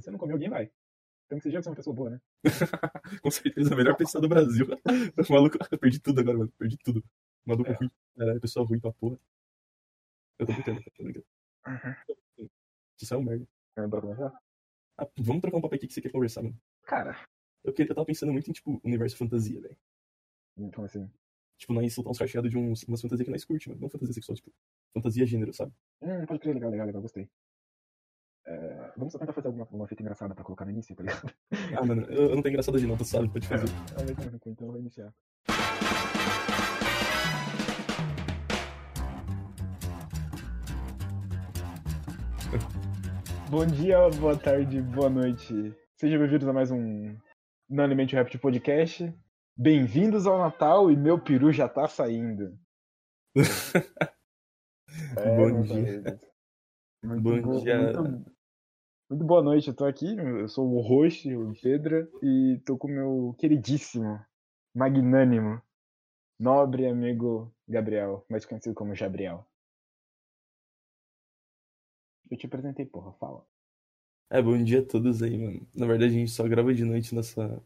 você não comeu, alguém vai. Então que você já é uma pessoa boa, né? Com certeza, a melhor pessoa do Brasil. maluco, perdi tudo agora, mano. Perdi tudo. Maluco É. ruim. Caralho, pessoa ruim pra porra. Eu tô brincando, tá ligado? Uhum. Isso é um merda. É, bora começar? Ah, vamos trocar um papo aqui que você quer conversar, mano. Cara, Eu, queria, eu tava pensando muito em, tipo, universo fantasia, velho. então assim. Tipo, nós soltar uns cacheados de uns, umas fantasias que nós curte, mano. Não fantasia sexual, tipo, fantasia gênero, sabe? Hum, pode crer, legal, legal, legal, gostei. É, vamos só tentar fazer alguma uma fita engraçada pra colocar no início, tá ligado? Ah, mano, eu, eu não tenho engraçado hoje não, tu sabe, pode fazer. Ah, vai tomar no cu, então eu vou iniciar. Bom dia, boa tarde, boa noite. Sejam bem-vindos a mais um Não Alimente o Rap Podcast. Bem-vindos ao Natal e meu peru já tá saindo. É, Bom meus dia. Muito Bom bo- dia. Muito, muito boa noite, eu tô aqui, eu sou o host, o Pedro, e tô com o meu queridíssimo, magnânimo, nobre amigo Gabriel, mais conhecido como Gabriel. Eu te apresentei, porra, fala. É, bom dia a todos aí, mano. Na verdade, a gente só grava de noite nessa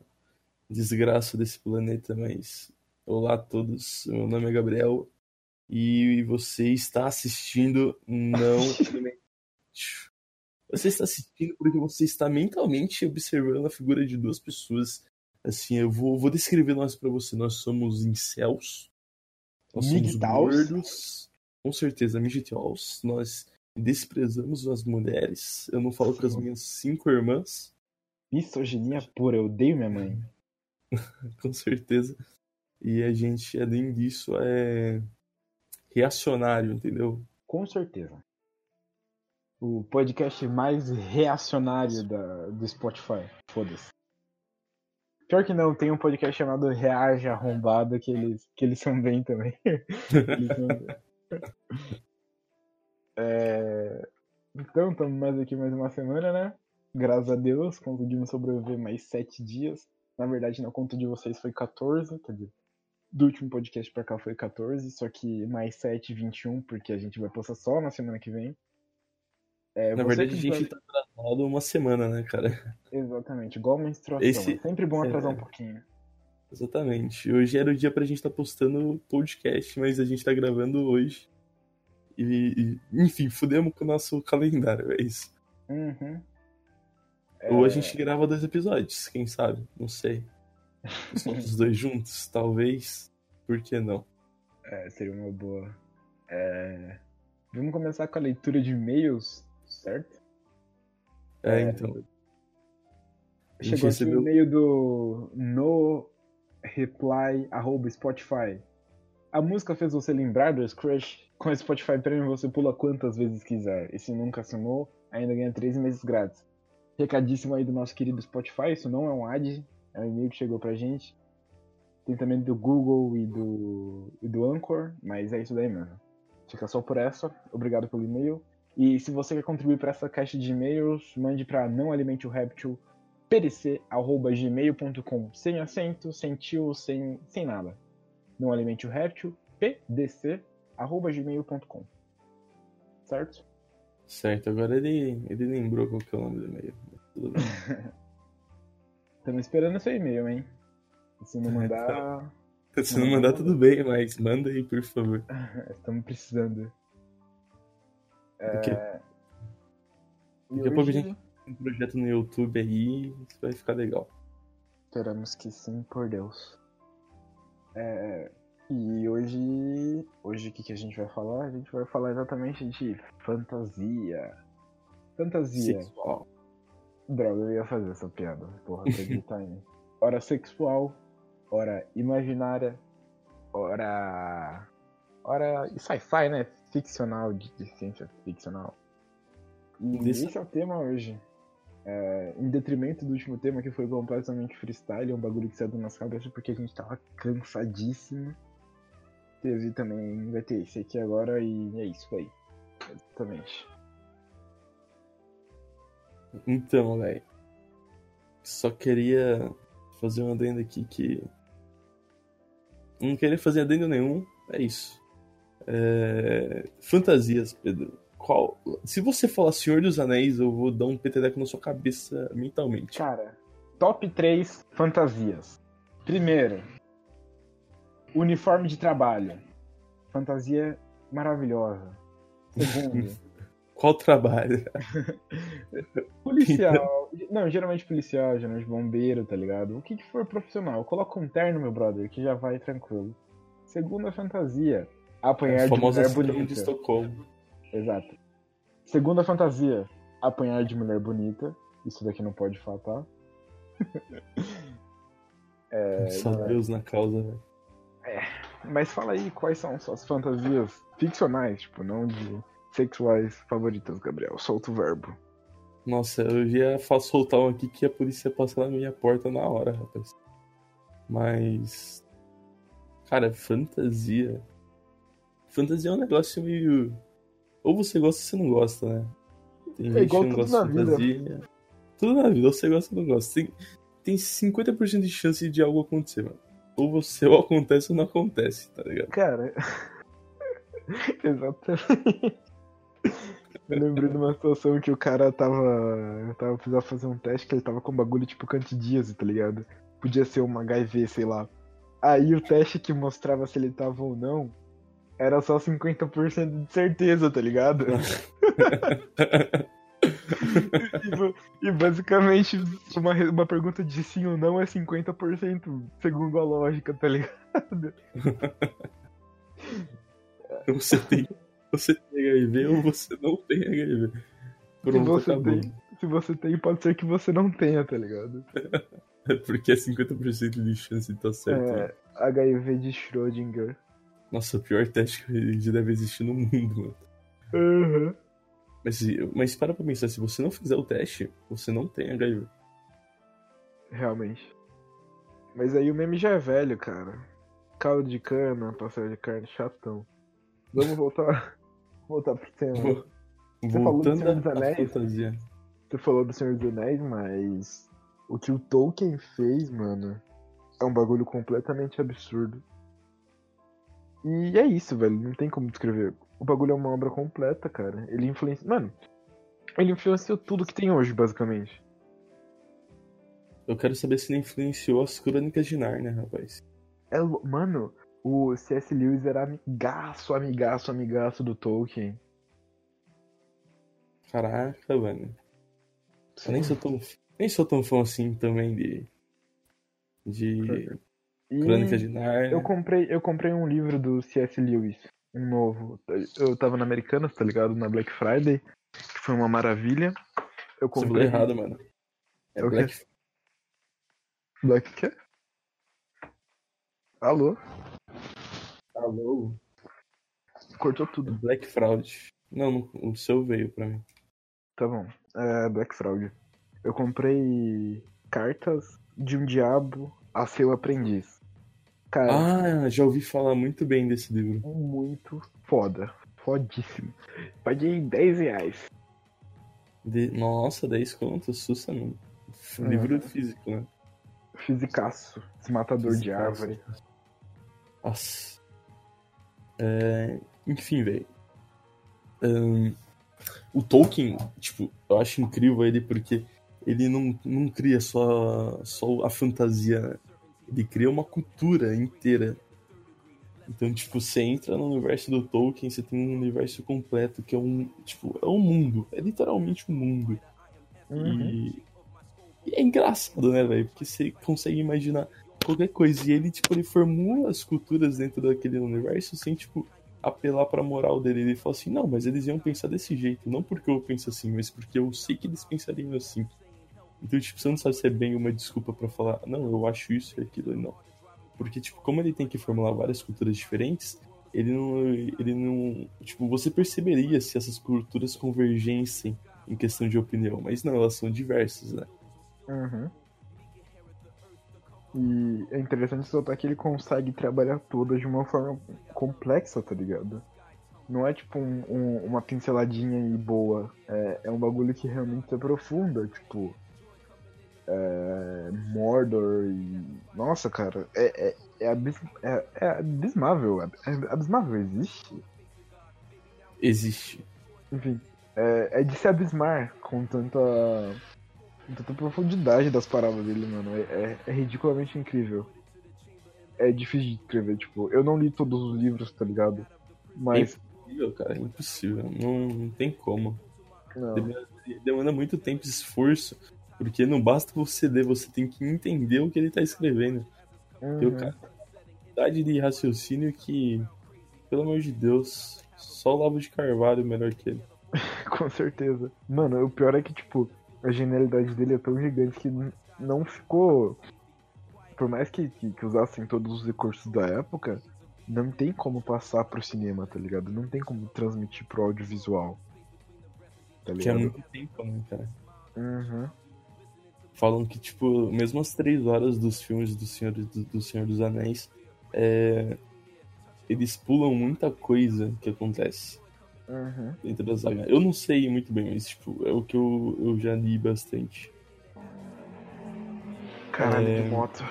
desgraça desse planeta, mas olá a todos. Meu nome é Gabriel e você está assistindo Não. Você está assistindo porque você está mentalmente observando a figura de duas pessoas. Assim, eu vou, vou descrever nós pra você. Nós somos incels. Nós somos gordos. Com certeza, migtaus. Nós desprezamos as mulheres. Eu não falo com as minhas cinco irmãs, Misoginia pura, eu odeio minha mãe. com certeza. E a gente, além disso, é reacionário, entendeu? Com certeza. O podcast mais reacionário da, do Spotify. Foda-se. Pior que não, tem um podcast chamado Reage Arrombado que eles, que eles são bem também. É, Então, estamos mais aqui mais uma semana, né? Graças a Deus, conseguimos sobreviver mais sete dias. Na verdade, na conta de vocês foi 14, quer dizer, do último podcast pra cá foi 14, só que mais 7, 21, porque a gente vai postar só na semana que vem. É, Na verdade, a gente tá atrasado uma semana, né, cara? Exatamente, igual menstruação. Esse- É sempre bom atrasar é. um pouquinho. Exatamente. Hoje era o dia pra gente estar postando podcast, mas a gente tá gravando hoje. E, e, enfim, fudemos com o nosso calendário, é isso. Uhum. Ou a É, gente grava dois episódios, quem sabe? Não sei. Os dois juntos, talvez. Por que não? é, seria uma boa. É, Vamos começar com a leitura de e-mails, certo? É, É, então. Gente Chegou aqui o recebeu. e-mail do no reply arroba Spotify. A música fez você lembrar do Crush? Com o Spotify Premium você pula quantas vezes quiser. E se nunca assinou, ainda ganha 3 meses grátis. Recadíssimo aí do nosso querido Spotify, isso não é um ad, é um e-mail que chegou pra gente. Tem também do Google e do, e do Anchor, mas é isso daí mesmo. Fica só por essa, obrigado pelo e-mail. E se você quer contribuir para essa caixa de e-mails, mande para não alimente o réptil pdc@gmail.com, sem acento, sem tio, sem, sem nada. Não alimente o réptil pdc@gmail.com. Certo? Certo, agora ele, ele lembrou qual que é o nome do e-mail. Tudo bem. Estamos esperando seu e-mail, hein? Se não mandar, Se não mandar, tudo bem, mas manda aí, por favor. estamos precisando. Porque É... e Daqui a hoje- gente- um projeto no YouTube aí, isso vai ficar legal. Esperamos que sim, por Deus. É, e hoje. Hoje o que, que a gente vai falar? A gente vai falar exatamente de fantasia. Fantasia. Sexual. Droga, eu ia fazer essa piada. Porra, acredita em mim. Hora sexual, hora imaginária, hora. Hora. e sci-fi, né? Ficcional, de, de ciência ficcional. E Desse- esse é o tema hoje. É, em detrimento do último tema, que foi completamente freestyle, é um bagulho que saiu da nossa cabeça porque a gente tava cansadíssimo. Teve também. Vai ter esse aqui agora e é isso aí. Exatamente. Então, velho. Só queria fazer um adendo aqui que. Não queria fazer adendo nenhum, é isso. É, Fantasias, Pedro. qual. Se você falar Senhor dos Anéis, eu vou dar um petereco na sua cabeça mentalmente. Cara, top 3 fantasias. Primeiro, uniforme de trabalho. Fantasia maravilhosa. Segundo, Qual trabalho? policial. Não, geralmente policial, geralmente bombeiro, tá ligado? O que, que for profissional. Coloca um terno, meu brother, que já vai tranquilo. Segunda fantasia, apanhar de mulher bonita. de Estocolmo. Exato. Segunda fantasia, apanhar de mulher bonita. Isso daqui não pode faltar. É, Só é. Deus na causa, velho. Mas fala aí quais são suas fantasias ficcionais, tipo, não de sexuais favoritas, Gabriel. Solta o verbo. Nossa, eu ia soltar um aqui que a polícia passa na minha porta na hora, rapaz. Mas. Cara, fantasia. Fantasia é um negócio meio. Ou você gosta ou você não gosta, né? Tem É gente igual que não tudo gosta na de vida. fantasia. Tudo na vida, ou você gosta ou não gosta. Tem, tem 50% de chance de algo acontecer, mano. Ou você ou acontece ou não acontece, tá ligado? Cara. Exatamente. Eu lembrei de uma situação que o cara tava. tava precisando fazer um teste que ele tava com um bagulho tipo candidíase, tá ligado? Podia ser uma HIV, sei lá. Aí o teste que mostrava se ele tava ou não era só 50% de certeza, tá ligado? e, ba- e basicamente uma, uma pergunta de sim ou não é 50% segundo a lógica, tá ligado? Você tem, você tem HIV ou você não tem HIV. Pronto, você acabou. tem- Se você tem, pode ser que você não tenha, tá ligado? Porque é 50% de chance de estar certo. né? É, HIV de Schrödinger. Nossa, o pior teste que já deve existir no mundo, mano. Uhum. Mas, mas para pra pensar, se você não fizer o teste, você não tem HIV. Realmente. Mas aí o meme já é velho, cara. Caldo de cana, pastel de carne, chatão. Vamos voltar, voltar pro tema. falou do Voltando Senhor dos Anéis? fantasia. Você falou do Senhor dos Anéis, mas o que o Tolkien fez, mano, é um bagulho completamente absurdo. E é isso, velho. Não tem como descrever. O bagulho é uma obra completa, cara. Ele influencia. Mano, ele influenciou tudo que tem hoje, basicamente. Eu quero saber se ele influenciou as crônicas de Narnia, rapaz. É, mano, o C.S. Lewis era amigaço, amigaço, amigaço do Tolkien. Caraca, mano. Eu nem sou tão, nem sou tão fã assim também de. De Crônicas de Narnia. eu comprei, eu comprei um livro do C.S. Lewis, um novo. Eu tava na Americanas, tá ligado? Na Black Friday, que foi uma maravilha. Eu Você falou comprei. errado, mano. É É o quê? Black Black quê? Alô? Alô? Cortou tudo. Black Fraud. Não, não, o seu veio pra mim. Tá bom. É Black Fraud. Eu comprei cartas de um diabo a seu aprendiz. Cara, Ah, já ouvi falar muito bem desse livro. muito foda. Fodíssimo. Paguei 10 reais. De- Nossa, 10 contas, sussa. É. Livro físico, né? Fisicaço. Desmatador de Fisicaço. árvore. Nossa. É, Enfim, velho. O Tolkien, tipo, eu acho incrível ele porque ele não, não cria só, só a fantasia, né? Ele cria uma cultura inteira. Então, tipo, você entra no universo do Tolkien, você tem um universo completo que é um, tipo, é um mundo, é literalmente um mundo. Uhum. E, e é engraçado, né, velho? Porque você consegue imaginar qualquer coisa. E ele, tipo, ele formula as culturas dentro daquele universo sem, tipo, apelar pra moral dele. Ele fala assim, não, mas eles iam pensar desse jeito. Não porque eu penso assim, mas porque eu sei que eles pensariam assim. Então, tipo, você não sabe se é bem uma desculpa pra falar, não, eu acho isso e aquilo, não. Porque, tipo, como ele tem que formular várias culturas diferentes, ele não. Ele não. Tipo, você perceberia se essas culturas convergessem em questão de opinião, mas não, elas são diversas, né? Uhum. E é interessante notar que ele consegue trabalhar todas de uma forma complexa, tá ligado? Não é tipo um- um- uma pinceladinha e boa. É, é um bagulho que realmente se aprofunda, tipo. É, Mordor e. Nossa, cara, é, é, é, abis- é- é abismável. É, é abismável, existe? Existe. Enfim, é, é de se abismar com tanta, com tanta profundidade das palavras dele, mano. É, é, é ridiculamente incrível. É difícil de escrever, tipo, eu não li todos os livros, tá ligado? Mas. É impossível, cara, é impossível. Não, não tem como. Não. Demanda, demanda muito tempo e esforço. Porque não basta você ler, você tem que entender o que ele tá escrevendo. O Uhum. cara tem uma habilidade de raciocínio que, pelo amor de Deus, só o Lavo de Carvalho é melhor que ele. Com certeza. Mano, o pior é que, tipo, a genialidade dele é tão gigante que não ficou. Por mais que, que, que usassem todos os recursos da época, não tem como passar pro cinema, tá ligado? Não tem como transmitir pro audiovisual. Tá Que é ligado? muito tempo, né, cara? Uhum. Falam que, tipo, mesmo as três horas dos filmes do Senhor, do, do Senhor dos Anéis, é, eles pulam muita coisa que acontece Uhum. dentro da saga. Eu não sei muito bem, mas, tipo, é o que eu, eu já li bastante. Caralho, É. de moto.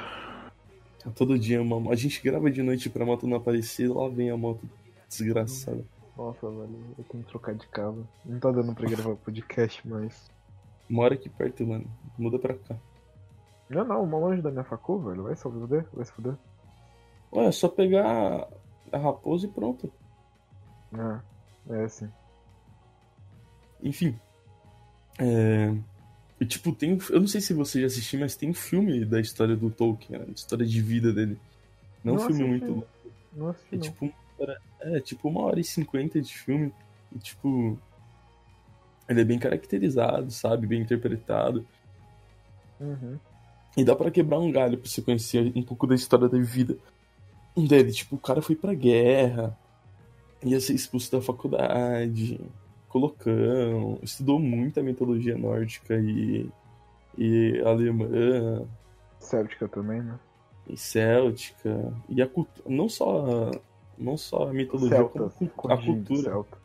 Todo dia uma A gente grava de noite pra moto não aparecer, lá vem a moto desgraçada. Nossa, velho, eu tenho que trocar de casa. Não tá dando pra gravar podcast, mas. Mora aqui perto, mano. Muda pra cá. Não, não, uma longe da minha facu, velho. Vai se fuder, vai se fuder. Ué, é só pegar a raposa e pronto. Ah, é assim. Enfim. É... E, tipo, tem. Eu não sei se você já assistiu, mas tem um filme da história do Tolkien, né? da história de vida dele. Não é um Não filme assisti. muito longo. É tipo, uma hora, é tipo uma hora e cinquenta de filme. E tipo. Ele é bem caracterizado, sabe? Bem interpretado. Uhum. E dá pra quebrar um galho pra você conhecer um pouco da história da vida dele. Tipo, o cara foi pra guerra, ia ser expulso da faculdade, colocão, estudou muita mitologia nórdica e, e alemã, Céltica também, né? e céltica, e a cultura, não só, não só a mitologia, Celtas, como a cultura. Celta.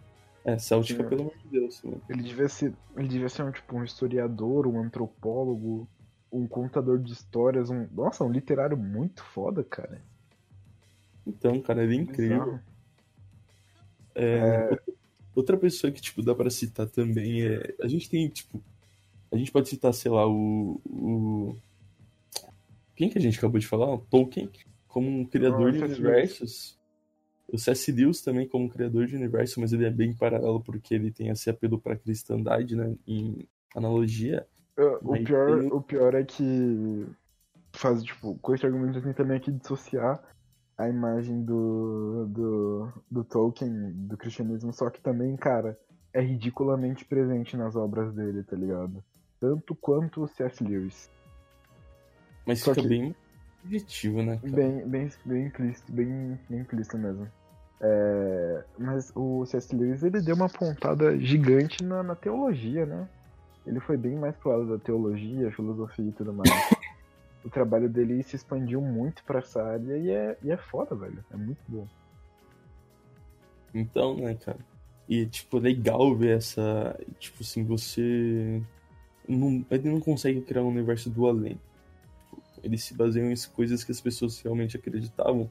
É, céltica, Sim. pelo amor de Deus. Né? Ele devia ser, ele devia ser um tipo um historiador, um antropólogo, um contador de histórias, um, nossa, um literário muito foda, cara. Então, cara, ele é incrível. Bizarro. É, Outra pessoa que, tipo, dá pra citar também é. A gente tem, tipo. A gente pode citar, sei lá, o. o... Quem que a gente acabou de falar? O Tolkien, como um criador Ah, de universos. O C.S. Lewis também como criador de universo, mas ele é bem paralelo porque ele tem esse apelo pra cristandade, né? Em analogia. Uh, o, pior, tem- o pior é que faz, tipo, com esse argumento tem também aqui dissociar a imagem do, do, do Tolkien, do cristianismo, só que também, cara, é ridiculamente presente nas obras dele, tá ligado? Tanto quanto o C.S. Lewis. Mas Só fica que- bem objetivo, né? cara? Bem, bem, bem implícito, bem, bem implícito mesmo. É, mas o C.S. Lewis, ele deu uma pontada gigante na, na teologia, né? Ele foi bem mais pro lado da teologia, filosofia e tudo mais. o trabalho dele se expandiu muito pra essa área e é, e é foda, velho. É muito bom. Então, né, cara? E, tipo, legal ver essa. Tipo assim, você. Não, ele não consegue criar um universo do além. Eles se baseiam em coisas que as pessoas realmente acreditavam.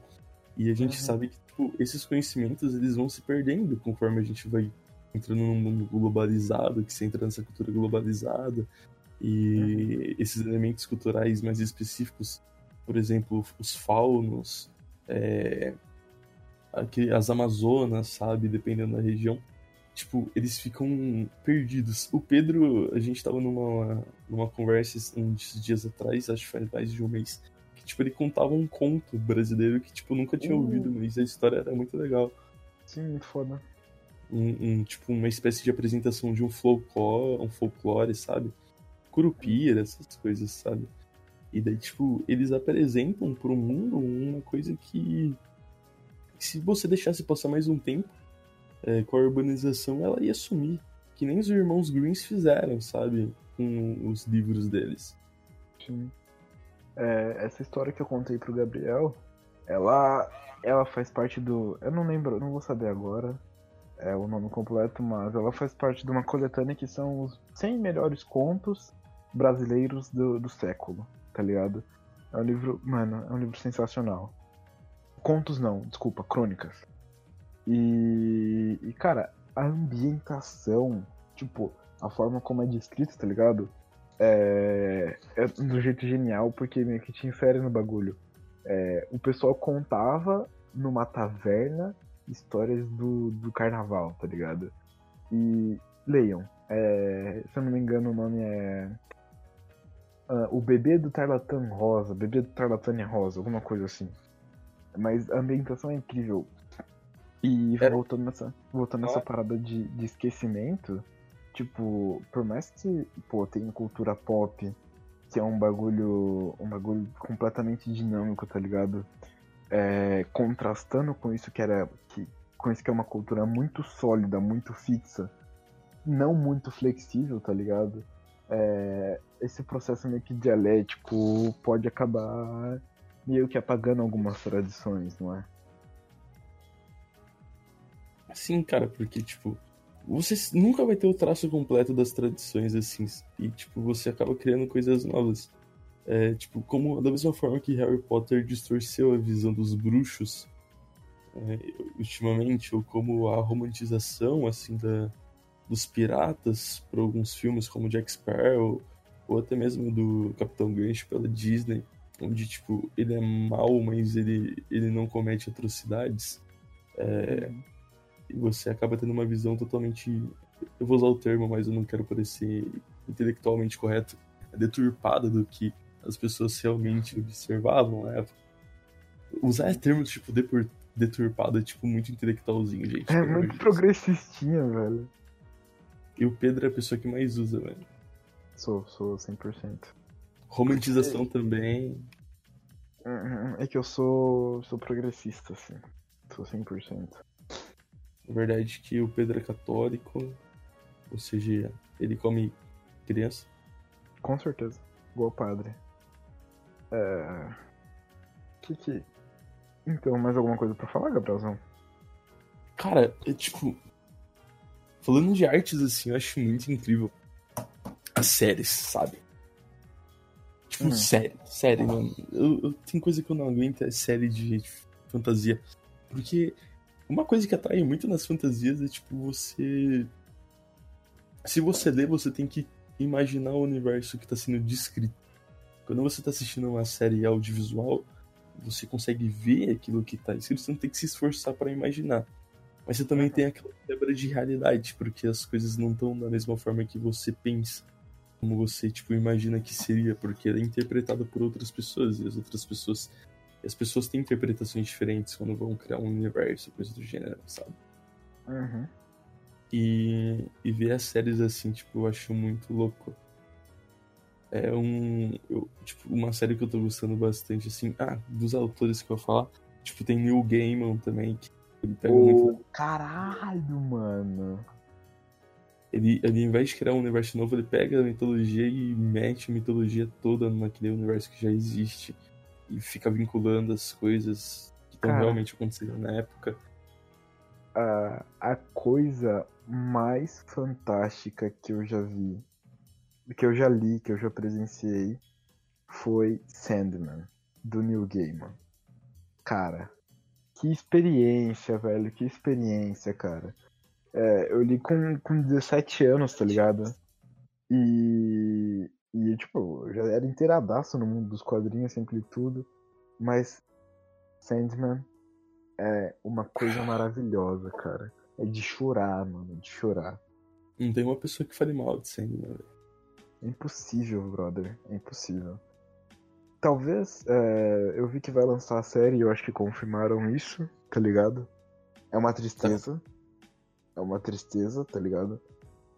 E a gente Uhum. sabe que, tipo, esses conhecimentos eles vão se perdendo conforme a gente vai entrando num mundo globalizado, que você entra nessa cultura globalizada. E esses elementos culturais mais específicos, por exemplo, os faunos, é, aqui, as Amazonas, sabe? Dependendo da região. Tipo, eles ficam perdidos. O Pedro, a gente tava numa, numa conversa uns dias atrás, acho que faz mais de um mês, que, tipo, ele contava um conto brasileiro que, tipo, nunca tinha Uh. ouvido, mas a história era muito legal. Sim, muito foda. Um, um, tipo, uma espécie de apresentação de um folclore, um folclore, sabe? Curupira, essas coisas, sabe? E daí, tipo, eles apresentam pro mundo uma coisa que, se você deixasse passar mais um tempo é, com a urbanização, ela ia sumir. Que nem os irmãos Greens fizeram, sabe? Com os livros deles. Sim. É, essa história que eu contei pro Gabriel, ela, ela faz parte do. Eu não lembro, não vou saber agora é, o nome completo, mas ela faz parte de uma coletânea que são os 100 melhores contos brasileiros do, do século, tá ligado? É um livro, mano, é um livro sensacional. Contos não, desculpa, crônicas. E, e cara, a ambientação, tipo, a forma como é descrito, tá ligado? É, é do jeito genial, porque meio que te insere no bagulho. É, o pessoal contava numa taverna histórias do, do carnaval, tá ligado? E leiam. É, se eu não me engano, o nome é. Uh, o bebê do Tarlatan Rosa, bebê do Tarlatânia Rosa, alguma coisa assim. Mas a ambientação é incrível. E É. voltando nessa, voltando nessa Ah. parada de, de esquecimento, tipo, por mais que, pô, tem cultura pop, que é um bagulho, um bagulho completamente dinâmico, tá ligado? É, contrastando com isso que era, que, com isso que é uma cultura muito sólida, muito fixa, não muito flexível, tá ligado? É, esse processo meio que dialético pode acabar meio que apagando algumas tradições, não é? Sim, cara, porque, tipo, você nunca vai ter o traço completo das tradições, assim, e, tipo, você acaba criando coisas novas. É, tipo, como, da mesma forma que Harry Potter distorceu a visão dos bruxos, é, ultimamente, ou como a romantização, assim, da, dos piratas por alguns filmes, como Jack Sparrow, ou até mesmo do Capitão Gancho pela Disney, onde, tipo, ele é mau, mas ele, ele não comete atrocidades. É, e você acaba tendo uma visão totalmente. Eu vou usar o termo, mas eu não quero parecer intelectualmente correto. Deturpada do que as pessoas realmente observavam na época. Usar termos tipo deturpado é tipo muito intelectualzinho, gente. É muito Deus. progressistinha, velho. E o Pedro é a pessoa que mais usa, velho. Sou, sou 100%. Romantização também. Uhum, É que eu sou, sou progressista, assim. Sou 100%. Na verdade que o Pedro é católico, ou seja, ele come criança. Com certeza. Igual padre. É... Que que... Então, mais alguma coisa pra falar, Gabrielzão? Cara, é tipo. Falando de artes, assim, eu acho muito incrível as séries, sabe? Tipo, Hum. série, série, mano. Eu, eu- tem coisa que eu não aguento, é série de fantasia. Porque uma coisa que atrai muito nas fantasias é, tipo, você. Se você lê, você tem que imaginar o universo que tá sendo descrito. Quando você tá assistindo uma série audiovisual, você consegue ver aquilo que tá escrito, você não tem que se esforçar pra imaginar. Mas você também tem aquela quebra de realidade, porque as coisas não estão da mesma forma que você pensa. Como você, tipo, imagina que seria, porque é interpretado por outras pessoas, e as outras pessoas. As pessoas têm interpretações diferentes quando vão criar um universo, coisa do gênero, sabe? Uhum. E, e ver as séries assim, tipo, eu acho muito louco. É um. eu- tipo, uma série que eu tô gostando bastante, assim. Ah, dos autores que eu vou falar. Tipo, tem Neil Gaiman também, que ele pega muito. Ô, caralho, mano. Ele, ele, ao invés de criar um universo novo, ele pega a mitologia e mete a mitologia toda naquele universo que já existe. E fica vinculando as coisas que estão realmente acontecendo na época. A, a coisa mais fantástica que eu já vi, que eu já li, que eu já presenciei, foi Sandman, do Neil Gaiman. Cara, que experiência, velho, que experiência, cara. É, eu li com, com 17 anos, tá ligado? E, e, tipo, eu já era inteiradaço no mundo dos quadrinhos, sempre li tudo. Mas Sandman é uma coisa maravilhosa, cara. É de chorar, mano, é de chorar. Não tem uma pessoa que fale mal de Sandman, velho. É impossível, brother. É impossível. Talvez, é, eu vi que vai lançar a série e eu acho que confirmaram isso, tá ligado? É uma tristeza. É uma tristeza, tá ligado?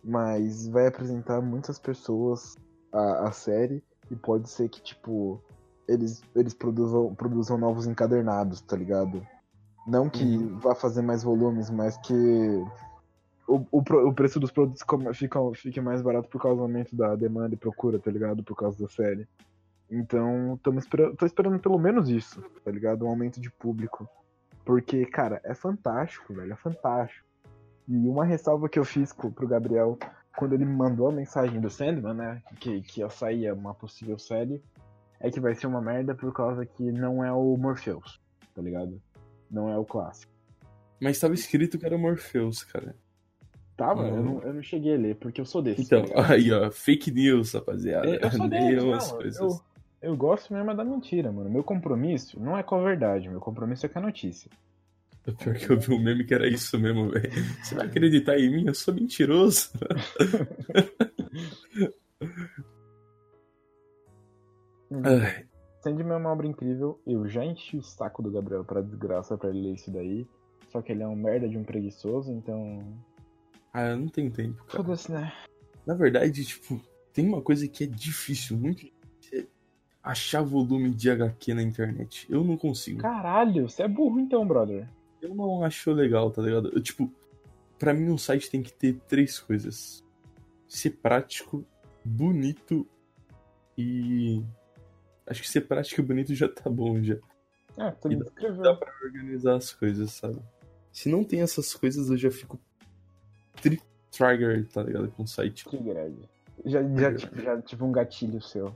Mas vai apresentar muitas pessoas a, a série e pode ser que, tipo, eles, eles produzam, produzam novos encadernados, tá ligado? Não que Uhum. vá fazer mais volumes, mas que o, o, o preço dos produtos fica, fique mais barato por causa do aumento da demanda e procura, tá ligado? Por causa da série. Então, tamo espera- tô esperando pelo menos isso, tá ligado? Um aumento de público. Porque, cara, é fantástico, velho, é fantástico. E uma ressalva que eu fiz pro Gabriel quando ele me mandou a mensagem do Sandman, né? Que, que ia sair uma possível série, é que vai ser uma merda por causa que não é o Morpheus, tá ligado? Não é o clássico. Mas tava escrito que era Morpheus, cara. Tava? Eu, Não. eu não cheguei a ler, porque eu sou desse. Então, tá aí, ó, fake news, rapaziada. eu, eu sou desse, não, as coisas. eu, eu gosto mesmo é da mentira, mano. Meu compromisso não é com a verdade, meu compromisso é com a notícia. Pior que eu vi um meme que era isso mesmo, velho. Você vai acreditar em mim? Eu sou mentiroso. Sandman é uma obra incrível. Eu já enchi o saco do Gabriel pra desgraça pra ele ler isso daí. Só que ele é um merda de um preguiçoso, então. ah, eu não tenho tempo, cara. Foda-se, né? Na verdade, tipo, tem uma coisa que é difícil, muito difícil. é achar volume de HQ na internet. Eu não consigo. Caralho, você é burro então, brother. Eu não acho legal, tá ligado? Eu, tipo, pra mim um site tem que ter três coisas: ser prático, bonito e. Acho que ser prático e bonito já tá bom já. Ah, tu E dá- descreveu. Dá pra organizar as coisas, sabe? Se não tem essas coisas, eu já fico tri trigger, tá ligado? Com o site. Que grande. Já, já, já tive um gatilho seu.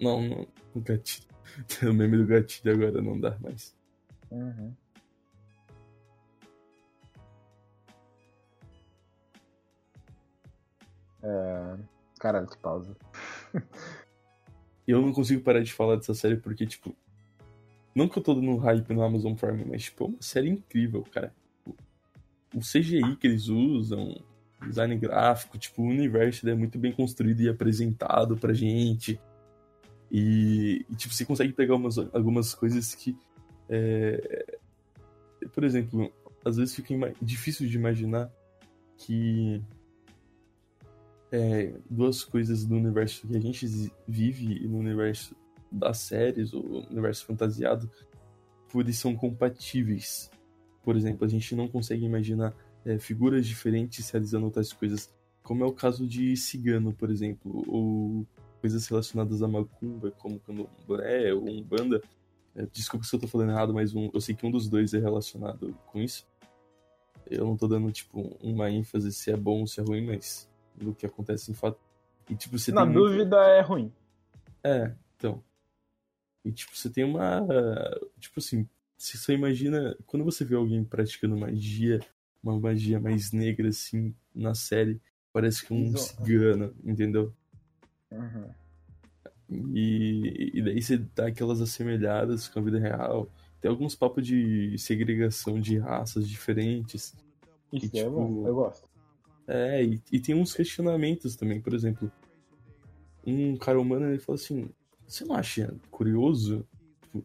Não, não. O gatilho. O meme do gatilho agora não dá mais. Uhum. É... Caralho, que pausa. Eu não consigo parar de falar dessa série porque, tipo. Não que eu tô dando hype no Amazon Prime, mas, tipo, é uma série incrível, cara. O CGI que eles usam, design gráfico, tipo, o universo é muito bem construído e apresentado pra gente. E, e, tipo, você consegue pegar umas, algumas coisas que. é, Por exemplo, às vezes fica difícil de imaginar que é, duas coisas do universo que a gente vive e no universo das séries, ou universo fantasiado, eles são compatíveis. Por exemplo, a gente não consegue imaginar é, figuras diferentes realizando outras coisas, como é o caso de Cigano, por exemplo, ou coisas relacionadas a Macumba, como Candomblé ou Umbanda. É, desculpa se eu tô falando errado, mas um- eu sei que um dos dois é relacionado com isso. Eu não tô dando, tipo, uma ênfase se é bom ou se é ruim, mas do que acontece em fato. E, tipo, você Na tem muito- dúvida é ruim. É, então. E, tipo, você tem uma. Tipo assim, você só imagina. Quando você vê alguém praticando magia, uma magia mais negra, assim, na série, parece que é um cigano, entendeu? Uhum. E, e daí você dá aquelas assemelhadas com a vida real. Tem alguns papos de segregação de raças diferentes. Isso E, é tipo, bom, eu gosto. É, e, e tem uns questionamentos também. Por exemplo, um cara humano ele fala assim: Você não acha curioso? Tipo,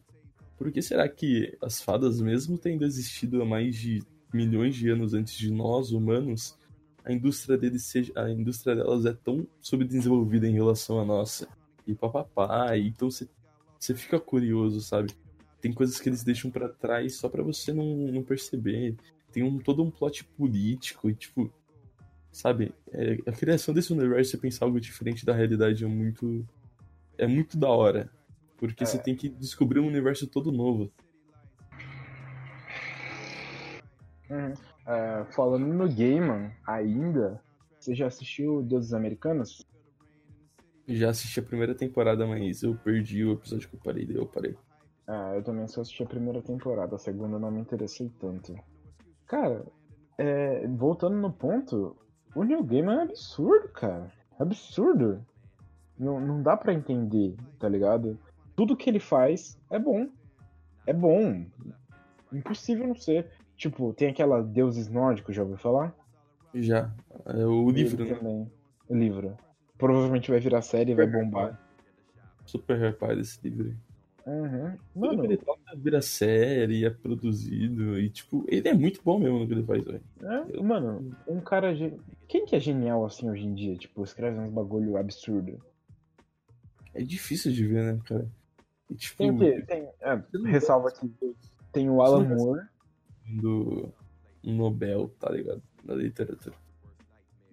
por que será que as fadas, mesmo tendo existido há mais de milhões de anos antes de nós, humanos, a indústria deles seja, a indústria delas é tão subdesenvolvida em relação à nossa? E papapá, então você, fica curioso, sabe? Tem coisas que eles deixam pra trás só pra você não, não perceber. Tem um, todo um plot político e, tipo, sabe? É, a criação desse universo, você pensar algo diferente da realidade é muito. É muito da hora. Porque você tem que descobrir um universo todo novo. Uhum. É, falando no game, ainda, você já assistiu Deuses Americanos? Já assisti a primeira temporada, mas eu perdi o episódio que eu parei, daí eu parei. Ah, eu também só assisti a primeira temporada, a segunda não me interessei tanto. Cara, é, voltando no ponto, o New Game é absurdo, cara. Absurdo. Não, não dá pra entender, tá ligado? Tudo que ele faz é bom. É bom. Impossível não ser. Tipo, tem aquela Deuses Nórdicos, já ouviu falar? Já. É o livro, né? também. O livro. Provavelmente vai virar série e vai bombar. Super hypado esse livro. aí. Uhum. Mano, ele toca vira série, é produzido. E, tipo, ele é muito bom mesmo no que ele faz, velho. É, mano, um cara. ge- Quem que é genial assim hoje em dia? Tipo, escreve uns bagulho absurdo. É difícil de ver, né, cara? E, tipo, Tem o quê? Tem, é, ressalva aqui. Tem o Alan Moore. do Nobel, tá ligado? Da literatura.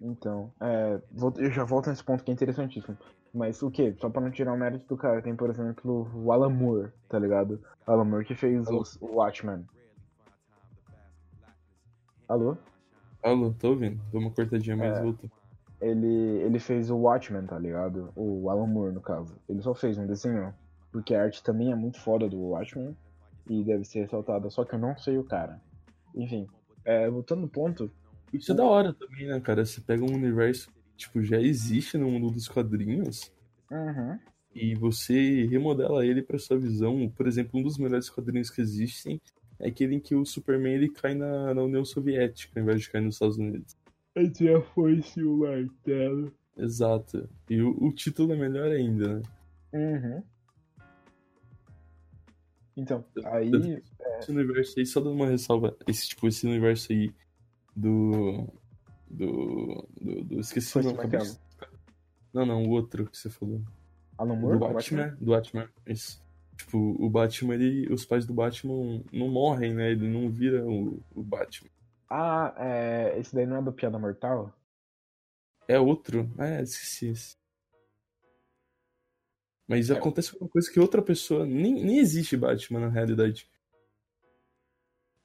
Então, é, vou- eu já volto nesse ponto que é interessantíssimo. Mas o quê? Só pra não tirar o mérito do cara, tem, por exemplo, o Alan Moore, tá ligado? Alan Moore que fez Alô? o Watchmen. Alô? Alô, tô ouvindo? Deu uma cortadinha, mas É. voltou. Ele, ele fez o Watchmen, tá ligado? O Alan Moore, no caso. Ele só fez um desenho. Porque a arte também é muito foda do Watchmen. E deve ser ressaltada. Só que eu não sei o cara. Enfim, é, voltando no ponto. Isso é da hora também, né, cara? Você pega um universo tipo, já existe no mundo dos quadrinhos Uhum. e você remodela ele pra sua visão. Por exemplo, um dos melhores quadrinhos que existem é aquele em que o Superman ele cai na, na União Soviética, ao invés de cair nos Estados Unidos. Entre a foice e o martelo. Exato. E o, o título é melhor ainda, né? Uhum. Então, aí. Esse universo aí, só dando uma ressalva, esse tipo, esse universo aí do. Do. Do. do esqueci o Foice nome. de- Não, não, o outro que você falou. Alan Do Moore? Batman, do Batman, isso. Tipo, o Batman, ele, os pais do Batman não morrem, né? Ele não vira o, o Batman. Ah, é, esse daí não é do Piada Mortal? É outro? É, esqueci esse. Mas É. acontece alguma coisa que outra pessoa. Nem, nem existe Batman na realidade.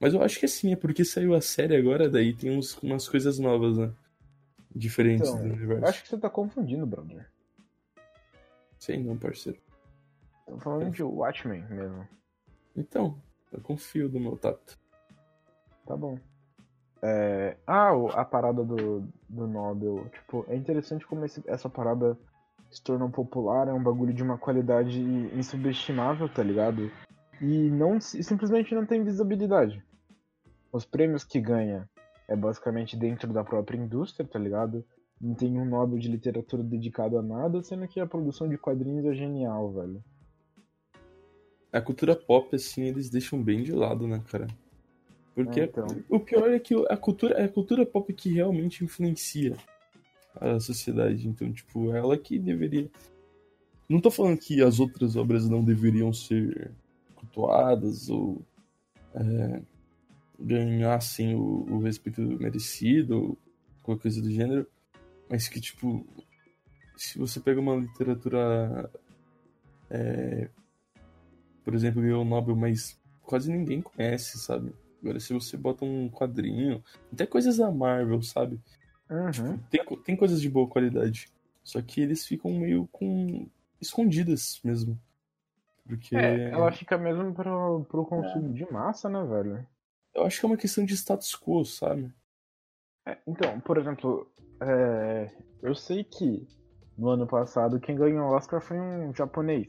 Mas eu acho que assim, é porque saiu a série agora, daí tem uns, umas coisas novas, né? Diferentes Então, do eu universo. acho que você tá confundindo, brother. Sei não, parceiro. Tô falando de Watchmen mesmo. Então, eu confio no meu tato. Tá bom. É, Ah, a parada do, do Nobel. Tipo, é interessante como esse- essa parada se tornou popular, é um bagulho de uma qualidade insubestimável, tá ligado? E não e simplesmente não tem visibilidade. Os prêmios que ganha é basicamente dentro da própria indústria, tá ligado? Não tem um Nobel de literatura dedicado a nada, sendo que a produção de quadrinhos é genial, velho. A cultura pop, assim, eles deixam bem de lado, né, cara? Porque É, então. o pior é que a cultura, é a cultura pop que realmente influencia a sociedade. Então, tipo, ela que deveria. Não tô falando que as outras obras não deveriam ser cultuadas ou é, ganhassem o, o respeito merecido ou qualquer coisa do gênero, mas que, tipo, se você pega uma literatura. é, por exemplo, ganhou o Nobel, mas quase ninguém conhece, sabe? Agora, se você bota um quadrinho, até coisas da Marvel, sabe? Uhum. Tem, co- tem coisas de boa qualidade. Só que eles ficam meio com. escondidas mesmo. Porque. É, ela fica mesmo pro, pro consumo de massa, né, velho? Eu acho que é uma questão de status quo, sabe? É, então, por exemplo, é, eu sei que no ano passado quem ganhou o Oscar foi um japonês,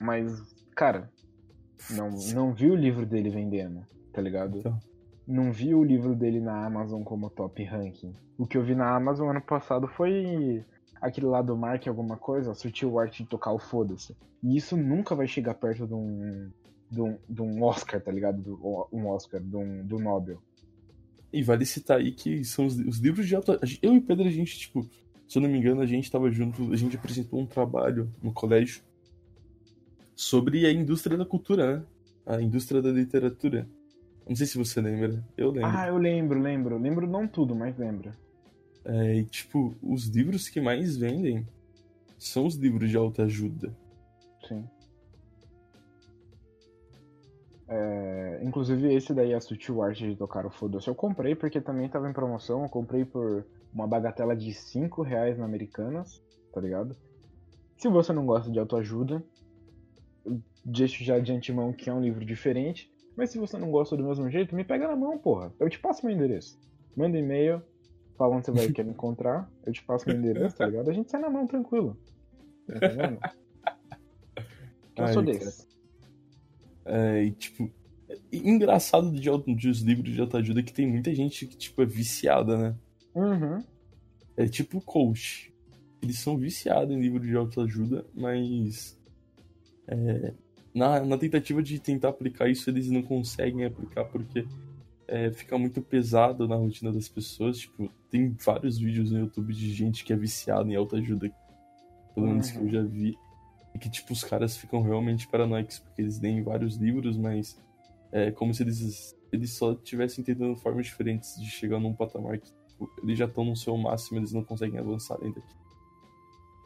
mas, cara, não, não vi o livro dele vendendo, tá ligado? Então, Não vi o livro dele na Amazon como top ranking. O que eu vi na Amazon ano passado foi aquele lá do Mark alguma coisa, surtiu o arte de tocar o foda-se. E isso nunca vai chegar perto de um, de um, de um Oscar, tá ligado? Do, um Oscar, de um, do Nobel. E vale citar aí que são os, os livros de auto. Eu e Pedro, a gente, tipo, se eu não me engano, a gente tava junto, a gente apresentou um trabalho no colégio sobre a indústria da cultura, né? A indústria da literatura. Não sei se você lembra. Eu lembro. Ah, eu lembro, lembro. Lembro não tudo, mas lembro. É, e, tipo, os livros que mais vendem são os livros de autoajuda. Sim. É, inclusive esse daí, a Sutil Art de tocar o foda-se, eu comprei porque também tava em promoção. Eu comprei por uma bagatela de 5 reais na Americanas, tá ligado? Se você não gosta de autoajuda, deixo já de antemão que é um livro diferente. Mas se você não gosta do mesmo jeito, me pega na mão, porra. Eu te passo meu endereço. Manda e-mail, fala onde você vai querer me encontrar. Eu te passo meu endereço, tá ligado? A gente sai na mão tranquilo. Tá entendendo? Eu sou Ai, desse. É, e, tipo, engraçado de, auto- de os livros de autoajuda que tem muita gente que, tipo, é viciada, né? Uhum. É tipo coach. Eles são viciados em livro de autoajuda, mas é, na, na tentativa de tentar aplicar isso, eles não conseguem aplicar porque é, fica muito pesado na rotina das pessoas. Tipo, tem vários vídeos no YouTube de gente que é viciada em autoajuda, pelo menos que eu Uhum. já vi. E que, tipo, os caras ficam realmente paranoicos porque eles leem vários livros, mas é como se eles, eles só estivessem tentando formas diferentes de chegar num patamar que tipo, eles já estão no seu máximo, eles não conseguem avançar além daqui.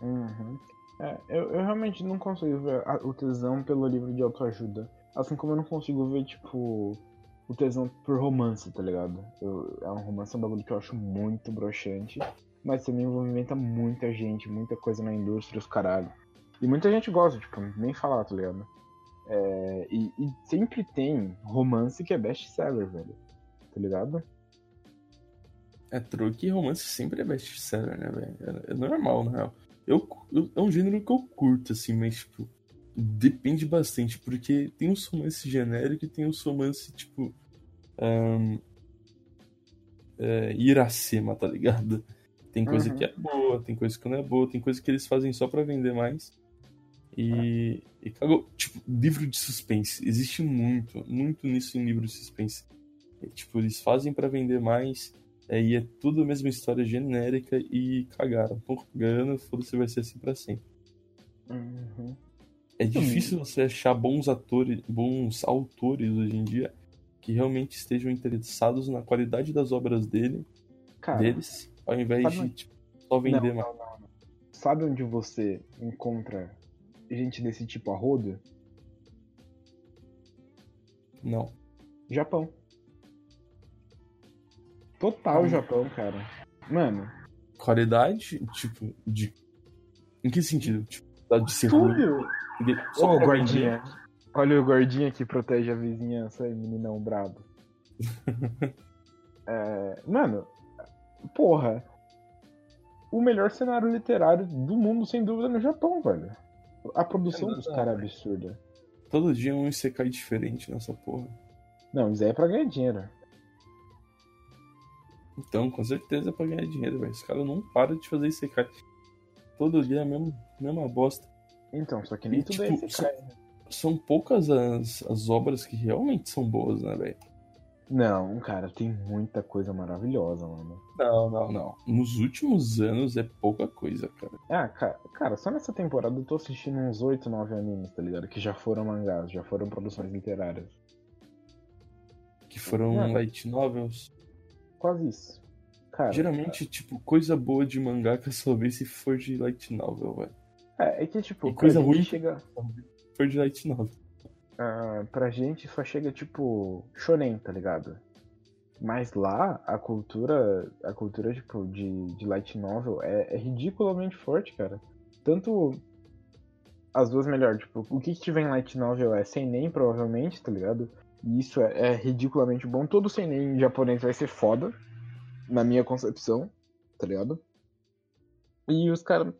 Uhum. É, eu, eu realmente não consigo ver a- o tesão pelo livro de autoajuda. Assim como eu não consigo ver, tipo, o tesão por romance, tá ligado? Eu- é um romance, é um bagulho que eu acho muito broxante, mas também movimenta muita gente, muita coisa na indústria, os caralho. E muita gente gosta, tipo, nem falar, tá ligado? É, e, e sempre tem romance que é best-seller, velho. Tá ligado? É, troco e romance sempre é best-seller, né, velho? É, é, normal, na real. Eu, eu, é um gênero que eu curto, assim, mas, tipo, depende bastante, porque tem os romances genéricos e tem os romances, tipo. Um, é, Iracema, tá ligado? Tem coisa uhum. que é boa, tem coisa que não é boa, tem coisa que eles fazem só para vender mais. E, e cagou. Tipo, livro de suspense. Existe muito, muito nisso em livro de suspense. É, tipo, eles fazem para vender mais. É, e é tudo a mesma história genérica e cagaram. Estão cagando, foda-se, vai ser assim pra sempre. Uhum. É difícil você achar bons atores, bons autores hoje em dia que realmente estejam interessados na qualidade das obras dele, Cara, deles, ao invés de tipo, só vender não, não, não, não. Sabe onde você encontra gente desse tipo a roda? Não. Japão. Total hum. Japão, cara. Mano. Qualidade, tipo, de. Em que sentido? Tipo, de ser Túlio. Ô, oh, gordinha. Olha o gordinho que protege a vizinhança aí, meninão brabo. é, mano, porra. O melhor cenário literário do mundo, sem dúvida, é no Japão, velho. A produção é dos caras é absurda. Todo dia um Isekai diferente nessa porra. Não, isso aí é pra ganhar dinheiro. Então, com certeza é pra ganhar dinheiro, velho. Os caras não param de fazer Isekai. Todo dia é a mesma, mesma bosta. Então, só que nem e, tudo é tipo, é Isekai, são, né? são poucas as, as obras que realmente são boas, né, velho? Não, cara, tem muita coisa maravilhosa, mano. Não, não, não. Nos últimos anos é pouca coisa, cara. Ah, cara, cara, só nessa temporada eu tô assistindo uns 8, 9 animes, tá ligado? Que já foram mangás, já foram produções literárias. Que foram light novels? Quase isso. Cara, Geralmente, cara. tipo, coisa boa de mangá que eu só vi se for de light novel, velho. É, é que, tipo, e coisa ruim chega. For de light novel uh, pra gente só chega tipo shonen, tá ligado? Mas lá a cultura, a cultura tipo de, de light novel é, é ridiculamente forte, cara. Tanto as duas melhor, tipo, o que, que tiver em light novel é sem nem provavelmente, tá ligado? E isso é, é ridiculamente bom. Todo sem nem japonês vai ser foda, na minha concepção, tá ligado? E os caras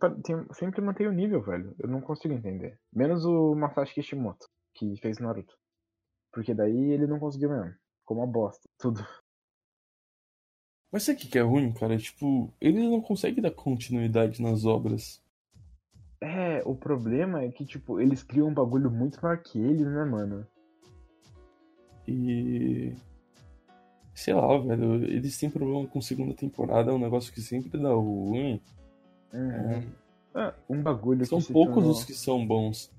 sempre mantêm o nível, velho. Eu não consigo entender. Menos o Masashi Kishimoto que fez Naruto. Porque daí ele não conseguiu mesmo. Ficou uma bosta, tudo. Mas sabe o que é ruim, cara? Tipo, ele não consegue dar continuidade nas obras. É, o problema é que, tipo, eles criam um bagulho muito maior que eles, né, mano? E. Sei lá, velho, eles têm problema com segunda temporada, é um negócio que sempre dá ruim. Uhum. É... Ah, um bagulho São poucos tornou... os que são bons.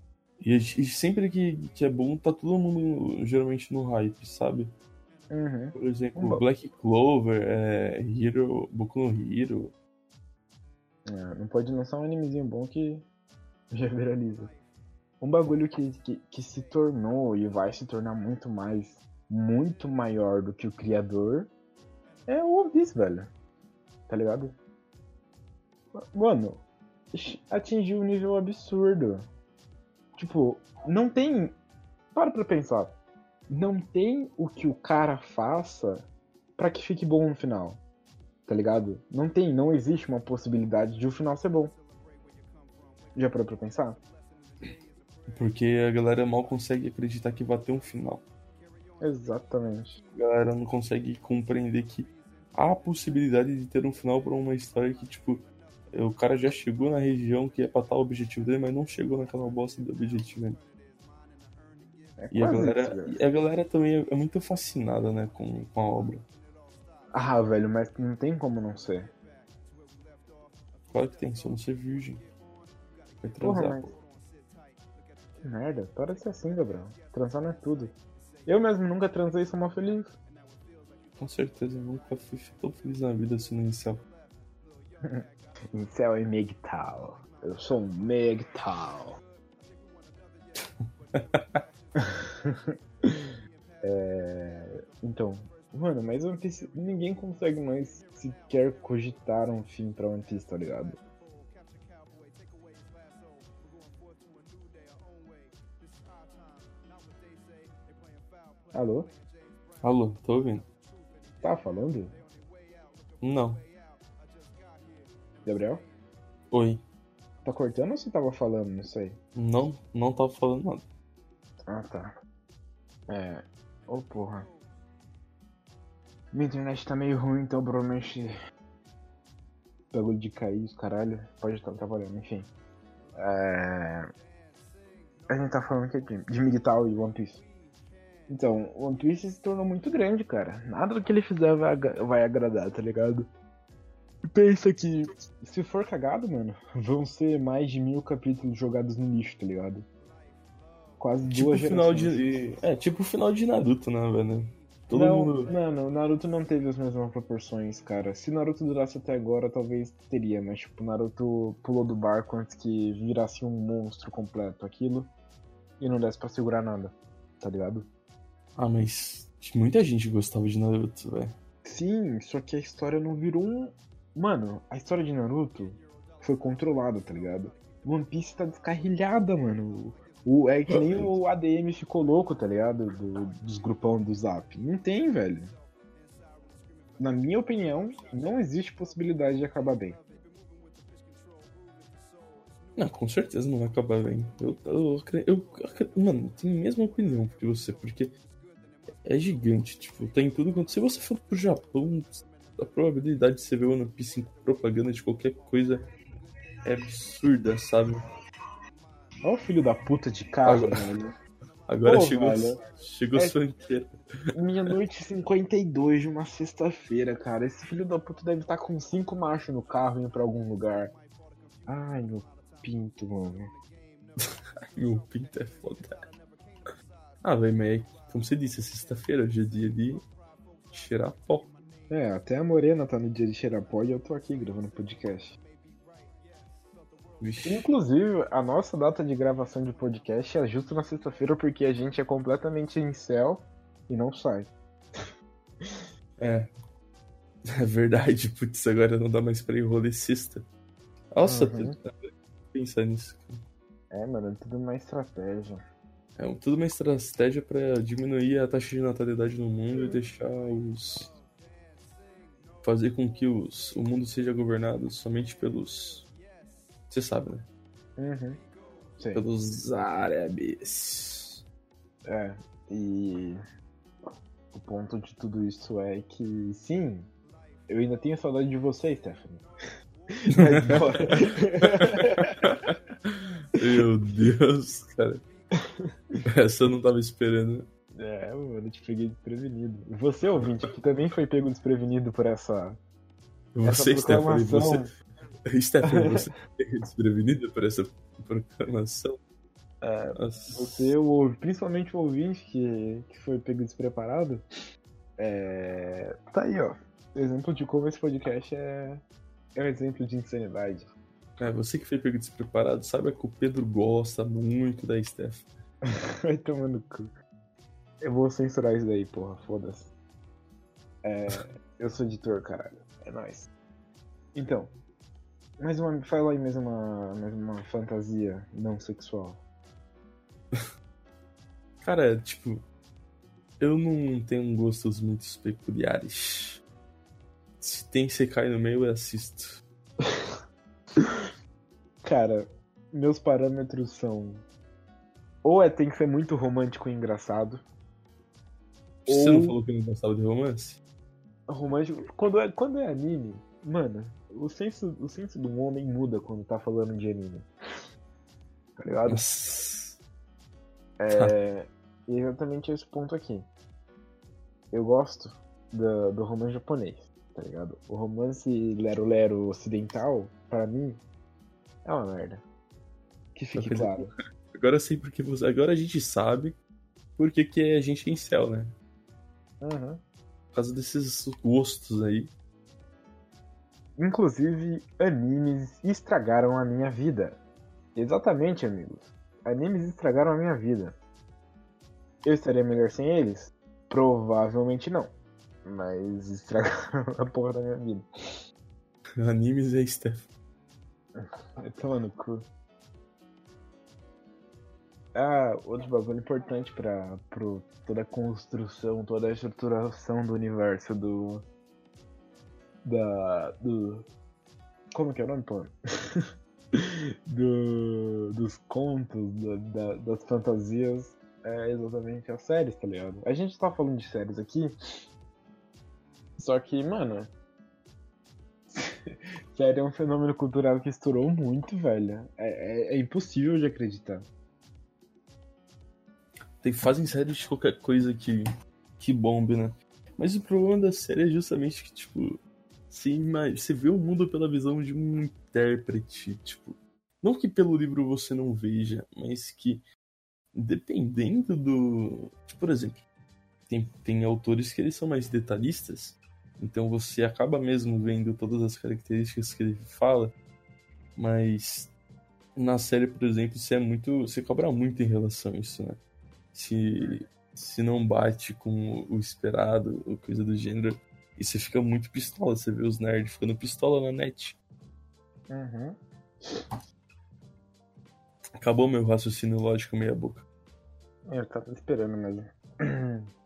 E, e, sempre que, que é bom, tá todo mundo geralmente no hype, sabe? Uhum. Por exemplo, Black Clover, é, Hero, Boku no Hero. É, não pode lançar um animezinho bom que já viraliza. Um bagulho que, que, que se tornou e vai se tornar muito mais, muito maior do que o criador é o Piece, velho. Tá ligado? Mano, atingiu um nível absurdo. Tipo, não tem. Para pra pensar. Não tem o que o cara faça para que fique bom no final. Tá ligado? Não tem, não existe uma possibilidade de o final ser bom. Já parou pra pensar? Porque a galera mal consegue acreditar que vai ter um final. Exatamente. A galera não consegue compreender que há a possibilidade de ter um final para uma história que, tipo, o cara já chegou na região que é pra estar o objetivo dele, mas não chegou naquela bosta do objetivo dele. É e, a galera, isso, e a galera também é muito fascinada, né, com, com a obra. Ah, velho, mas não tem como não ser. Claro que tem, só não ser virgem. Vai transar, Porra, mas... Que merda, para de ser assim, Gabriel. Transar não é tudo. Eu mesmo nunca transei e sou mal feliz. Com certeza, eu nunca fui tão feliz na vida assim no inicial. Incel e Megtal. Eu sou um Megtal. é, então, mano, mas One Piece, ninguém consegue mais sequer cogitar um fim pra One Piece, tá ligado? Alô? Alô, tô ouvindo. Tá falando? Não. Gabriel? Oi. Tá cortando ou você tava falando? Não sei. Não, não tava falando nada. Ah, tá. É. Ô, oh, porra. Minha internet tá meio ruim, então provavelmente. Bagulho de cair, os caralho. Pode estar trabalhando, enfim. É... A gente tá falando aqui de Milital e One Piece. Então, One Piece se tornou muito grande, cara. Nada do que ele fizer vai, vai agradar, tá ligado? Pensa que, se for cagado, mano, vão ser mais de mil capítulos jogados no lixo, tá ligado? Quase tipo duas final gerações. de É, tipo o final de Naruto, né, velho? Todo não, mundo. Mano, Naruto não teve as mesmas proporções, cara. Se Naruto durasse até agora, talvez teria, mas tipo, Naruto pulou do barco antes que virasse um monstro completo aquilo e não desse pra segurar nada, tá ligado? Ah, mas muita gente gostava de Naruto, velho. Sim, só que a história não virou um. Mano, a história de Naruto foi controlada, tá ligado? One Piece tá descarrilhada, mano. O, é que nem o ADM ficou louco, tá ligado? Do, dos grupão do Zap. Não tem, velho. Na minha opinião, não existe possibilidade de acabar bem. Não, com certeza não vai acabar bem. Eu, eu, eu, eu mano, tenho a mesma opinião que você, porque é gigante, tipo, tem tudo quanto. Se você for pro Japão, a probabilidade de você ver One Piece em propaganda de qualquer coisa é absurda, sabe? Olha o filho da puta de carro, Agora- velho. Agora Pô, chegou, velho. chegou É- sua inteira. Meia-noite e 52 de uma sexta-feira, cara. Esse filho da puta deve estar com cinco machos no carro indo pra algum lugar. Ai, meu pinto, mano. Meu pinto é foda. Ah, velho, mas é, como você disse, é sexta-feira, hoje é dia de cheirar pó. É, até a Morena tá no dia de cheirar pó e eu tô aqui gravando podcast. Inclusive, a nossa data de gravação de podcast é justo na sexta-feira porque a gente é completamente em céu e não sai. É. É verdade, putz, agora não dá mais pra ir rolê sexta. Nossa, Uhum. tu- pensar nisso. É, mano, é tudo uma estratégia. É tudo uma estratégia pra diminuir a taxa de natalidade no mundo e deixar os. Fazer com que os, o mundo seja governado somente pelos. Você sabe, né? Uhum. Sim. Pelos árabes. É, e o ponto de tudo isso é que, sim, eu ainda tenho saudade de você, Stephanie. Mas bora. Meu Deus, cara. Essa eu não tava esperando. É, mano, eu te peguei desprevenido. Você, ouvinte, que também foi pego desprevenido por essa, Você, essa Stephanie, você. Stephanie, você é desprevenida por essa proclamação? É. Você, o, ouv- principalmente o ouvinte que, que foi pego despreparado, é, tá aí, ó. Exemplo de como esse podcast é, é um exemplo de insanidade. É, você que foi pego despreparado, sabe que o Pedro gosta muito da Steph. Vai tomando cu. Eu vou censurar isso daí, porra, foda-se. É, eu sou editor, caralho. É nóis. Então, mais uma. Fala aí mais uma, mais uma fantasia não sexual. Cara, tipo, eu não tenho gostos muito peculiares. Se tem Sekai no meio, eu assisto. Cara, meus parâmetros são. Ou é tem que ser muito romântico e engraçado. Você Ou- não falou que não gostava de romance? Romântico. Quando é, quando é anime, mano, o senso, o senso do homem muda quando tá falando de anime. Tá ligado? Nossa. É exatamente esse ponto aqui. Eu gosto do, do romance japonês, tá ligado? O romance lero-lero ocidental, pra mim, é uma merda. Que fique claro. Agora sei porque você. Agora a gente sabe por que, que a gente é em céu, né? Uhum. Por causa desses gostos aí. Inclusive, animes estragaram a minha vida. Exatamente, amigos. Animes estragaram a minha vida. Eu estaria melhor sem eles? Provavelmente não. Mas estragaram a porra da minha vida. Animes a Steph. Vai tomar no cu. Ah, outro bagulho importante pra pro, toda a construção, toda a estruturação do universo do da. do. Como que é o nome, pô? do, dos contos, da, da, das fantasias, é exatamente as séries, tá ligado? A gente tá falando de séries aqui, só que, mano. série é um fenômeno cultural que estourou muito, velho. É, é, é impossível de acreditar. Tem, fazem séries de qualquer coisa que, que bombe, né? Mas o problema da série é justamente que, tipo, você, você vê o mundo pela visão de um intérprete, tipo. Não que pelo livro você não veja, mas que dependendo do. Tipo, por exemplo, tem, tem autores que eles são mais detalhistas, então você acaba mesmo vendo todas as características que ele fala, mas na série, por exemplo, você é muito. você cobra muito em relação a isso, né? Se, se não bate com o esperado ou coisa do gênero, e você fica muito pistola, você vê os nerds ficando pistola na net. Uhum. Acabou meu raciocínio lógico meia boca. Eu tava esperando mesmo.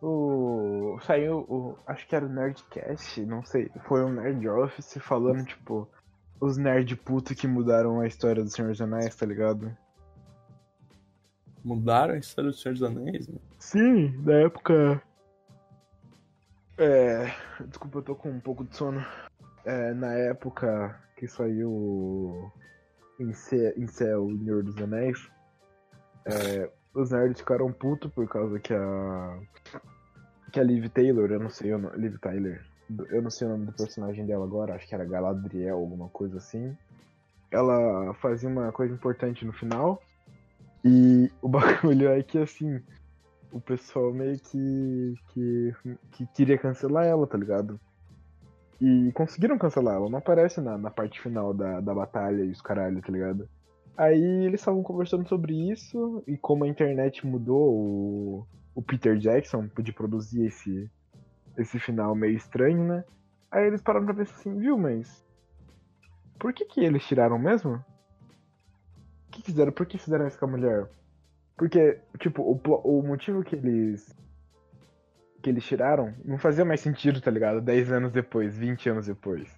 O... Saiu o. Acho que era o Nerdcast, não sei. Foi um Nerd Office falando, tipo, os nerd puto que mudaram a história do Senhor dos Anéis, tá ligado? Mudaram a história do Senhor dos Anéis, mano? Sim, na época. É. Desculpa, eu tô com um pouco de sono. É, na época que saiu em Céu o Senhor dos Anéis, é, os nerds ficaram putos por causa que a. Que a Liv Taylor, eu não sei o nome. Liv Tyler. Eu não sei o nome do personagem dela agora, acho que era Galadriel, alguma coisa assim. Ela fazia uma coisa importante no final. E o bagulho é que assim, o pessoal meio que, que, que queria cancelar ela, tá ligado? E conseguiram cancelar ela, não aparece na, na parte final da, da batalha e os caralho, tá ligado? Aí eles estavam conversando sobre isso e como a internet mudou o, o Peter Jackson de produzir esse, esse final meio estranho, né? Aí eles pararam pra pensar assim, viu, mas. Por que que eles tiraram mesmo? O que fizeram? Por que fizeram isso com a mulher? Porque, tipo, o, o motivo que eles. que eles tiraram não fazia mais sentido, tá ligado? 10 anos depois, 20 anos depois.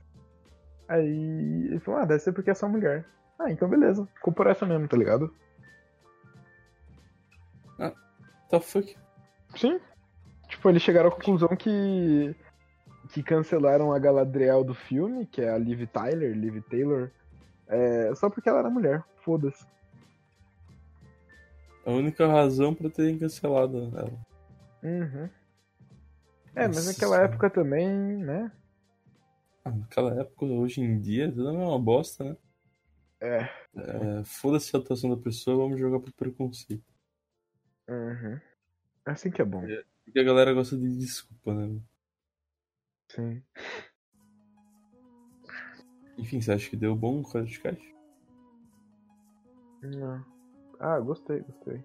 Aí ele falou, ah, deve ser porque é só mulher. Ah, então beleza. Ficou por essa mesmo, tá ligado? Ah, the fuck? Sim. Tipo, eles chegaram à conclusão que. que cancelaram a Galadriel do filme, que é a Liv Tyler, Liv Taylor, é, só porque ela era mulher. Foda-se. A única razão pra terem cancelado ela. Uhum. É, mas naquela época também, né? Ah, naquela época, hoje em dia, tudo é uma bosta, né? É. é Foda-se a atuação da pessoa, vamos jogar pro preconceito. Uhum. Assim que é bom. É, porque a galera gosta de desculpa, né? Sim. Enfim, você acha que deu bom o podcast? Não. Ah, gostei, gostei.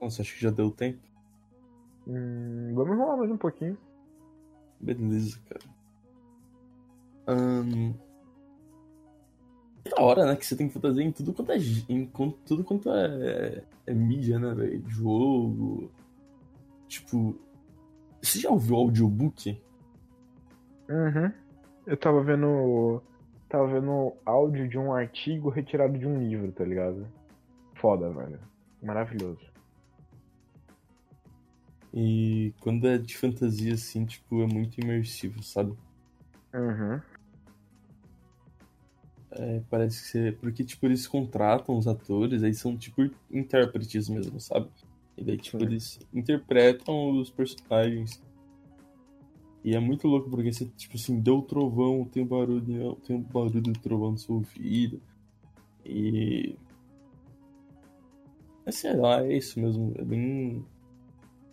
Nossa, acho que já deu tempo. Hum, vamos enrolar mais um pouquinho. Beleza, cara. Um, da hora, né? Que você tem fantasia em tudo quanto é, em tudo quanto é, é mídia, né, velho? Jogo. Tipo. Você já ouviu audiobook? Uhum. Eu tava vendo. Tava vendo áudio de um artigo retirado de um livro, tá ligado? Foda, velho. Maravilhoso. E quando é de fantasia, assim, tipo, é muito imersivo, sabe? Uhum. É, parece que você. Porque, tipo, eles contratam os atores, aí são, tipo, intérpretes mesmo, sabe? E daí, tipo, Sim. eles interpretam os personagens. E é muito louco, porque você, tipo assim, deu o trovão, tem o barulho, tem o barulho do trovão no seu ouvido. E. É, sei lá, é isso mesmo. É bem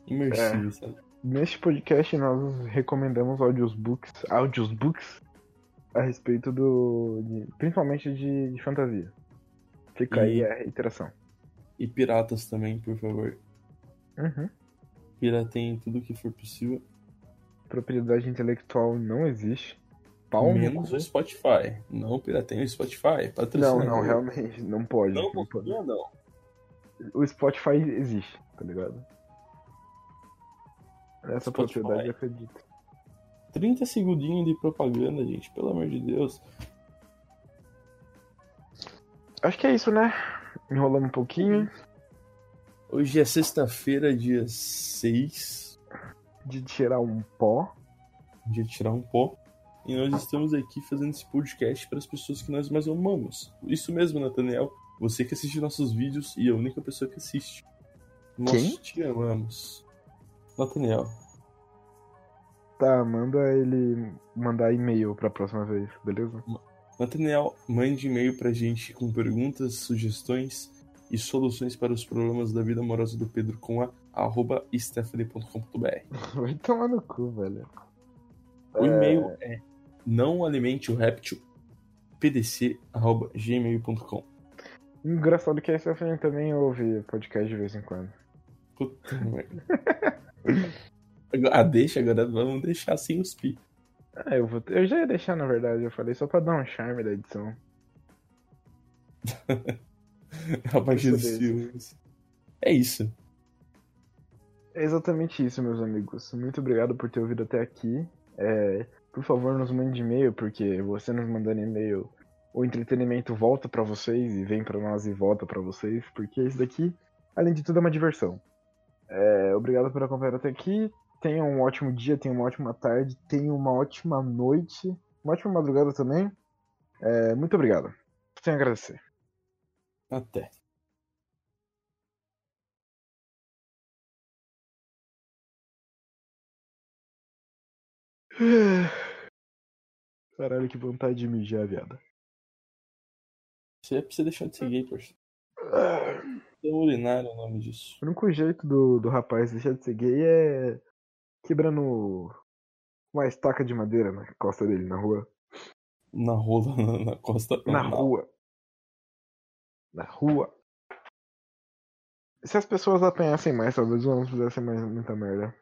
imersivo, é. sabe? Neste podcast nós recomendamos audiobooks, audiobooks a respeito do. De, principalmente de, de, fantasia. Fica e, aí a reiteração. E piratas também, por favor. Uhum. Piratem tudo que for possível. Propriedade intelectual não existe. Pau Menos o Spotify. Não piratem o Spotify. Não, não, realmente. Não pode. Não, não pode. Não. O Spotify existe, tá ligado? Essa Spotify. propriedade eu acredito. 30 segundinhos de propaganda, gente, pelo amor de Deus. Acho que é isso, né? Enrolamos um pouquinho. Hoje é sexta-feira, dia 6. De tirar um pó. De tirar um pó. E nós estamos aqui fazendo esse podcast para as pessoas que nós mais amamos. Isso mesmo, Nathaniel. Você que assiste nossos vídeos e a única pessoa que assiste. Nós Quem? te amamos. Nathaniel. Tá, manda ele mandar e-mail pra próxima vez, beleza? Nathaniel, mande e-mail pra gente com perguntas, sugestões e soluções para os problemas da vida amorosa do Pedro com a arroba stephanie.com.br. Vai tomar no cu, velho. O e-mail é não alimente o réptil pdc.gmail.com. Engraçado que a Stephanie também ouve podcast de vez em quando. Puta merda. Ah, deixa agora, vamos deixar sem os pi. Ah, eu, vou, eu já ia deixar, na verdade, eu falei só pra dar um charme da edição. A partir dos filmes. É isso. É exatamente isso, meus amigos. Muito obrigado por ter ouvido até aqui. É, por favor, nos mande e-mail, porque você nos mandando e-mail, o entretenimento volta pra vocês e vem pra nós e volta pra vocês, porque isso daqui, além de tudo, é uma diversão. É, obrigado por acompanhar até aqui. Tenha um ótimo dia, tenha uma ótima tarde, tenha uma ótima noite, uma ótima madrugada também. É, muito obrigado. Tenho a agradecer. Até. Caralho, que vontade de mijar, viado. Você precisa deixar de ser gay, parceiro. É urinário o nome disso. O único jeito do, do rapaz deixar de ser gay é quebrando uma estaca de madeira na costa dele, na rua. Na rola, na, na costa. Na não. rua. Na rua. Se as pessoas apanhassem mais, talvez o homem fizesse mais muita merda.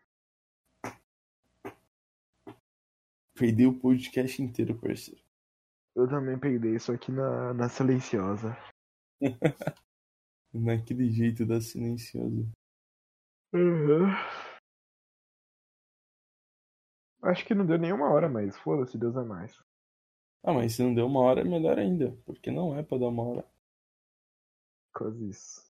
Perdi o podcast inteiro, parceiro. Eu também peguei isso aqui na, na silenciosa. Naquele jeito da silenciosa. Uhum. Acho que não deu nenhuma hora, mas foda-se, Deus é mais. Ah, mas se não deu uma hora, é melhor ainda. Porque não é pra dar uma hora. Quase isso.